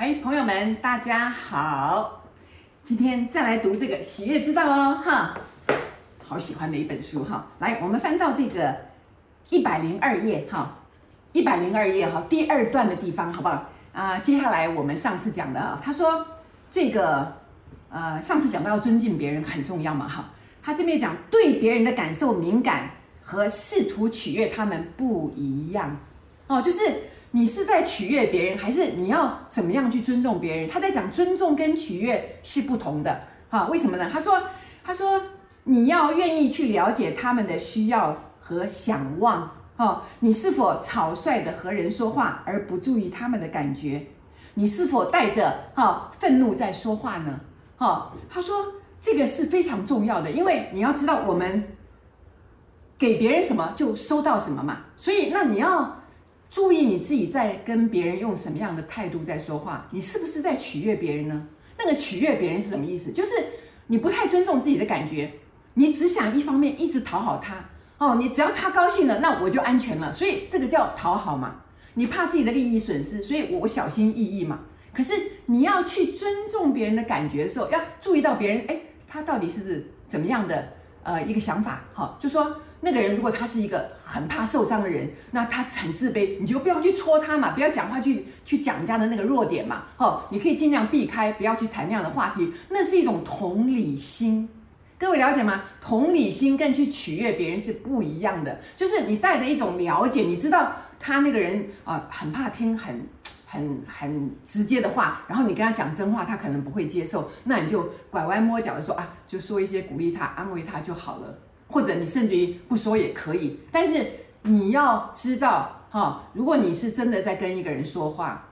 哎，朋友们，大家好！今天再来读这个《喜悦之道》哦，哈，好喜欢的一本书哈。来，我们翻到这个一百零二页哈，一百零二页哈，第二段的地方，好不好？啊，接下来我们上次讲的啊，他说这个呃，上次讲到要尊敬别人很重要嘛，哈。他这边讲对别人的感受敏感和试图取悦他们不一样哦，就是。你是在取悦别人，还是你要怎么样去尊重别人？他在讲尊重跟取悦是不同的，哈，为什么呢？他说，他说你要愿意去了解他们的需要和想望，哈，你是否草率的和人说话而不注意他们的感觉？你是否带着哈愤怒在说话呢？哈，他说这个是非常重要的，因为你要知道我们给别人什么就收到什么嘛，所以那你要。注意你自己在跟别人用什么样的态度在说话，你是不是在取悦别人呢？那个取悦别人是什么意思？就是你不太尊重自己的感觉，你只想一方面一直讨好他哦，你只要他高兴了，那我就安全了，所以这个叫讨好嘛。你怕自己的利益损失，所以我小心翼翼嘛。可是你要去尊重别人的感觉的时候，要注意到别人，哎，他到底是怎么样的呃一个想法？好，就说。那个人如果他是一个很怕受伤的人，那他很自卑，你就不要去戳他嘛，不要讲话去去讲人家的那个弱点嘛，哦，你可以尽量避开，不要去谈那样的话题，那是一种同理心，各位了解吗？同理心跟去取悦别人是不一样的，就是你带着一种了解，你知道他那个人啊、很怕听很很很直接的话，然后你跟他讲真话，他可能不会接受，那你就拐弯抹角的说啊，就说一些鼓励他、安慰他就好了。或者你甚至于不说也可以，但是你要知道哈，如果你是真的在跟一个人说话，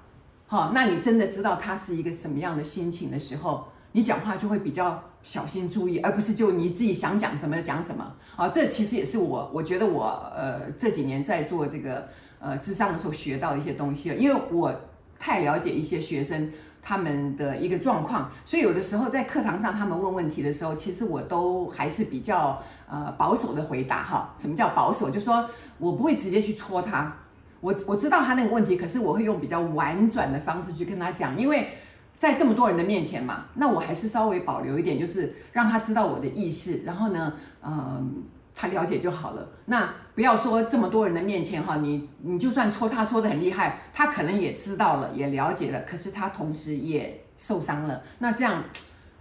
哈，那你真的知道他是一个什么样的心情的时候，你讲话就会比较小心注意，而不是就你自己想讲什么讲什么。啊，这其实也是我我觉得我呃这几年在做这个呃智商的时候学到的一些东西，因为我太了解一些学生。他们的一个状况，所以有的时候在课堂上他们问问题的时候，其实我都还是比较呃保守的回答哈。什么叫保守？就说我不会直接去戳他，我我知道他那个问题，可是我会用比较婉转的方式去跟他讲，因为在这么多人的面前嘛，那我还是稍微保留一点，就是让他知道我的意思，然后呢，嗯、他了解就好了。那不要说这么多人的面前哈，你你就算戳他戳得很厉害，他可能也知道了，也了解了，可是他同时也受伤了。那这样，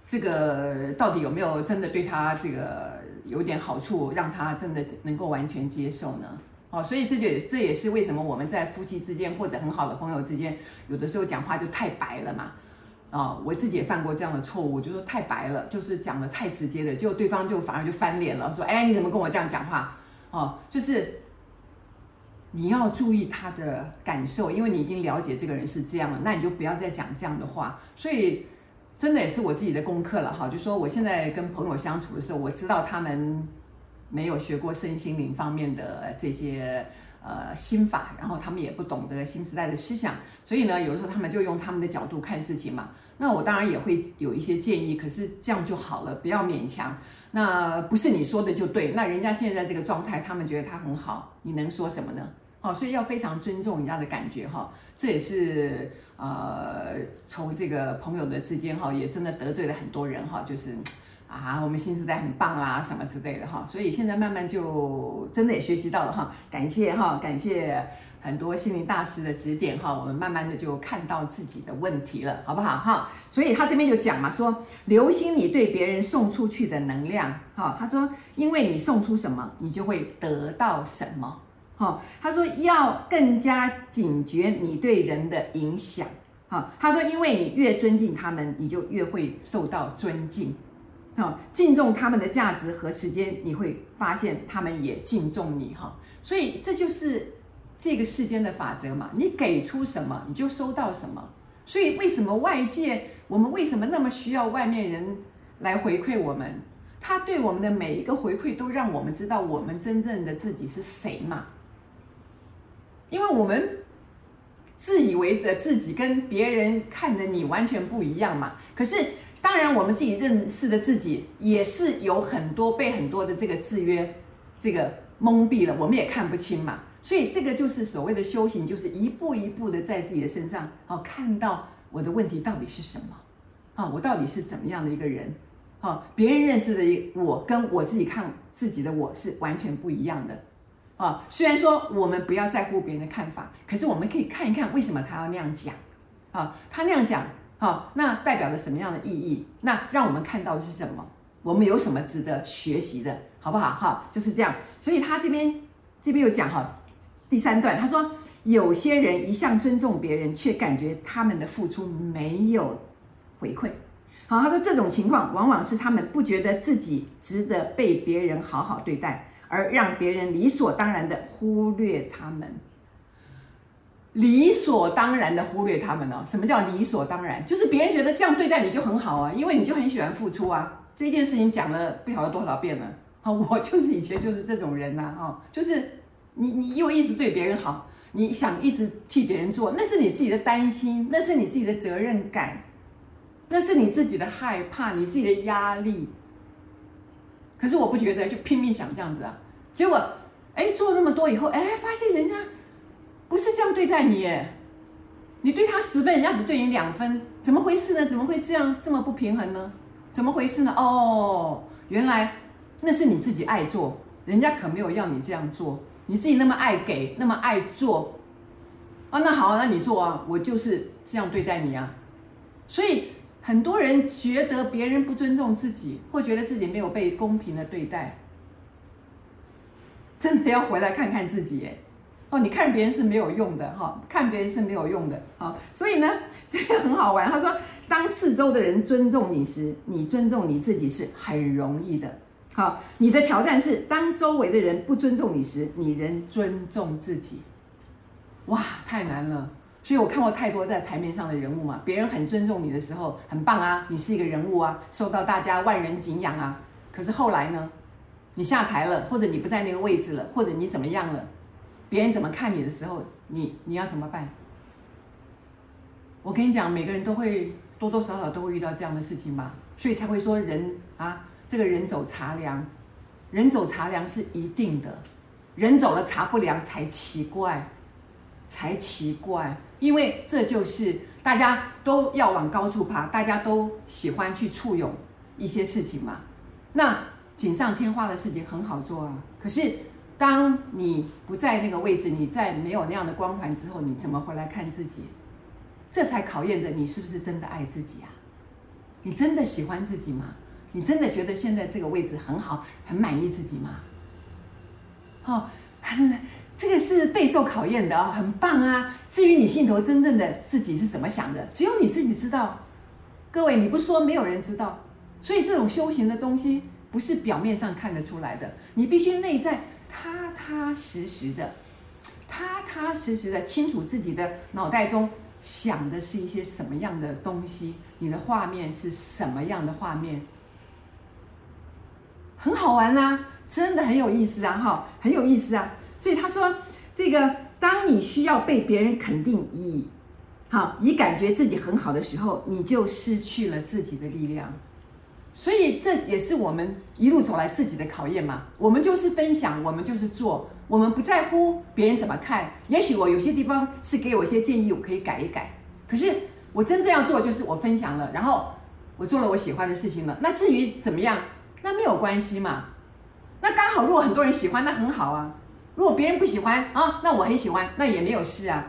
这个到底有没有真的对他这个有点好处，让他真的能够完全接受呢？哦，所以这就这也是为什么我们在夫妻之间或者很好的朋友之间，有的时候讲话就太白了嘛。啊、我自己也犯过这样的错误，就说太白了，就是讲得太直接的，就对方就反而就翻脸了，说：“哎，你怎么跟我这样讲话？”哦，就是你要注意他的感受，因为你已经了解这个人是这样了，那你就不要再讲这样的话。所以，真的也是我自己的功课了哈。就说我现在跟朋友相处的时候，我知道他们没有学过身心灵方面的这些。呃，心法，然后他们也不懂得新时代的思想，所以呢，有的时候他们就用他们的角度看事情嘛。那我当然也会有一些建议，可是这样就好了，不要勉强。那不是你说的就对，那人家现在这个状态，他们觉得他很好，你能说什么呢？哦，所以要非常尊重人家的感觉哈。这也是呃，从这个朋友的之间哈，也真的得罪了很多人哈，就是。啊，我们新时代很棒啦，什么之类的哈，所以现在慢慢就真的也学习到了哈，感谢哈，感谢很多心灵大师的指点哈，我们慢慢的就看到自己的问题了，好不好哈？所以他这边就讲嘛，说留心你对别人送出去的能量哈，他说因为你送出什么，你就会得到什么哈，他说要更加警觉你对人的影响哈，他说因为你越尊敬他们，你就越会受到尊敬。好，敬重他们的价值和时间，你会发现他们也敬重你哈。所以这就是这个世间的法则嘛。你给出什么，你就收到什么。所以为什么外界，我们为什么那么需要外面人来回馈我们？他对我们的每一个回馈，都让我们知道我们真正的自己是谁嘛。因为我们自以为的自己跟别人看的你完全不一样嘛。可是。当然，我们自己认识的自己也是有很多被很多的这个制约，这个蒙蔽了，我们也看不清嘛。所以这个就是所谓的修行，就是一步一步的在自己的身上，哦，看到我的问题到底是什么？啊，我到底是怎么样的一个人？啊，别人认识的我跟我自己看自己的我是完全不一样的。啊，虽然说我们不要在乎别人的看法，可是我们可以看一看为什么他要那样讲。啊，他那样讲，好，那代表着什么样的意义？那让我们看到的是什么？我们有什么值得学习的，好不好？哈，就是这样。所以他这边这边有讲哈，第三段他说，有些人一向尊重别人，却感觉他们的付出没有回馈。好，他说这种情况往往是他们不觉得自己值得被别人好好对待，而让别人理所当然的忽略他们。理所当然的忽略他们哦。什么叫理所当然？就是别人觉得这样对待你就很好啊，因为你就很喜欢付出啊。这件事情讲了不晓得多少遍了。啊，我就是以前就是这种人呐，哈，就是你你又一直对别人好，你想一直替别人做，那是你自己的担心，那是你自己的责任感，那是你自己的害怕，你自己的压力。可是我不觉得，就拼命想这样子啊，结果哎做了那么多以后，哎发现人家。不是这样对待你耶，你对他十分，人家只对你两分，怎么回事呢？怎么会这样这么不平衡呢？怎么回事呢？哦，原来那是你自己爱做，人家可没有要你这样做，你自己那么爱给，那么爱做，啊，那好，那你做啊，我就是这样对待你啊。所以很多人觉得别人不尊重自己，或觉得自己没有被公平的对待，真的要回来看看自己耶。哦，你看别人是没有用的哈，看别人是没有用的啊，所以呢，这个很好玩。他说，当四周的人尊重你时，你尊重你自己是很容易的。好，你的挑战是，当周围的人不尊重你时，你仍尊重自己。哇，太难了。所以我看过太多在台面上的人物嘛，别人很尊重你的时候，很棒啊，你是一个人物啊，受到大家万人敬仰啊。可是后来呢，你下台了，或者你不在那个位置了，或者你怎么样了？别人怎么看你的时候，你你要怎么办？我跟你讲，每个人都会多多少少都会遇到这样的事情吧，所以才会说人啊，这个人走茶凉，人走茶凉是一定的，人走了茶不凉才奇怪，才奇怪，因为这就是大家都要往高处爬，大家都喜欢去簇拥一些事情嘛，那锦上添花的事情很好做啊，可是。当你不在那个位置，你在没有那样的光环之后，你怎么回来看自己？这才考验着你是不是真的爱自己啊？你真的喜欢自己吗？你真的觉得现在这个位置很好，很满意自己吗？哦，这个是备受考验的啊，很棒啊！至于你心头真正的自己是怎么想的，只有你自己知道。各位，你不说，没有人知道。所以这种修行的东西，不是表面上看得出来的，你必须内在。踏踏实实的，踏踏实实的，清楚自己的脑袋中想的是一些什么样的东西，你的画面是什么样的画面，很好玩啊，真的很有意思啊，哈，很有意思啊。所以他说，这个当你需要被别人肯定，以好以感觉自己很好的时候，你就失去了自己的力量。所以这也是我们一路走来自己的考验嘛。我们就是分享，我们就是做，我们不在乎别人怎么看。也许我有些地方是给我一些建议，我可以改一改。可是我真正要做，就是我分享了，然后我做了我喜欢的事情了。那至于怎么样，那没有关系嘛。那刚好，如果很多人喜欢，那很好啊。如果别人不喜欢啊，那我很喜欢，那也没有事啊。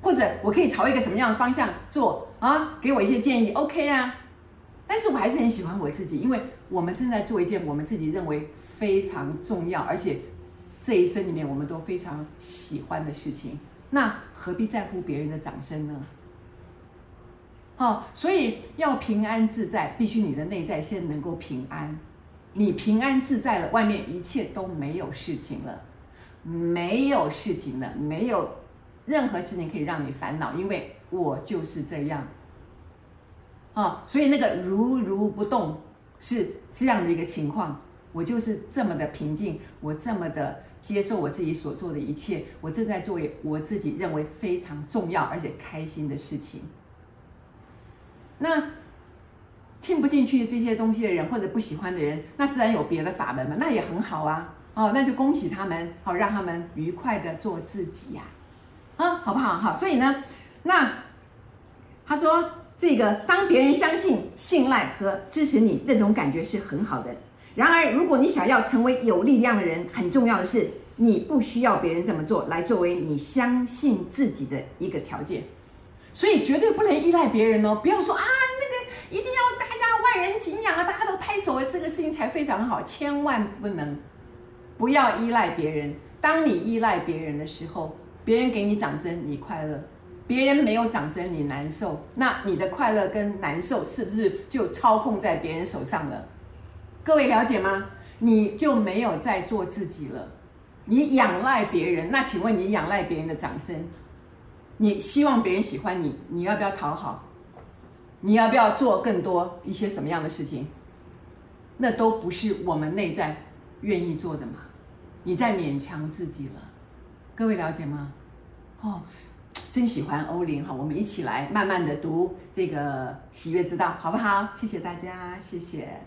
或者我可以朝一个什么样的方向做啊？给我一些建议，OK 啊。但是我还是很喜欢我自己，因为我们正在做一件我们自己认为非常重要，而且这一生里面我们都非常喜欢的事情。那何必在乎别人的掌声呢？哦，所以要平安自在，必须你的内在先能够平安。你平安自在了，外面一切都没有事情了，没有事情了，没有任何事情可以让你烦恼，因为我就是这样。哦，所以那个如如不动是这样的一个情况，我就是这么的平静，我这么的接受我自己所做的一切，我正在做我自己认为非常重要而且开心的事情。那听不进去这些东西的人或者不喜欢的人，那自然有别的法门嘛，那也很好啊。哦，那就恭喜他们，好让他们愉快的做自己呀，啊，啊，好不好？好，所以呢，那。他说：“这个当别人相信、信赖和支持你，那种感觉是很好的。然而，如果你想要成为有力量的人，很重要的是，你不需要别人这么做来作为你相信自己的一个条件。所以，绝对不能依赖别人哦！不要说啊，那个一定要大家万人景仰啊，大家都拍手，这个事情才非常的好。千万不能，不要依赖别人。当你依赖别人的时候，别人给你掌声，你快乐。”别人没有掌声，你难受，那你的快乐跟难受是不是就操控在别人手上了？各位了解吗？你就没有在做自己了，你仰赖别人。那请问你仰赖别人的掌声，你希望别人喜欢你，你要不要讨好？你要不要做更多一些什么样的事情？那都不是我们内在愿意做的嘛？你在勉强自己了，各位了解吗？哦。真喜欢欧琳哈，我们一起来慢慢的读这个喜悦之道，好不好？谢谢大家，谢谢。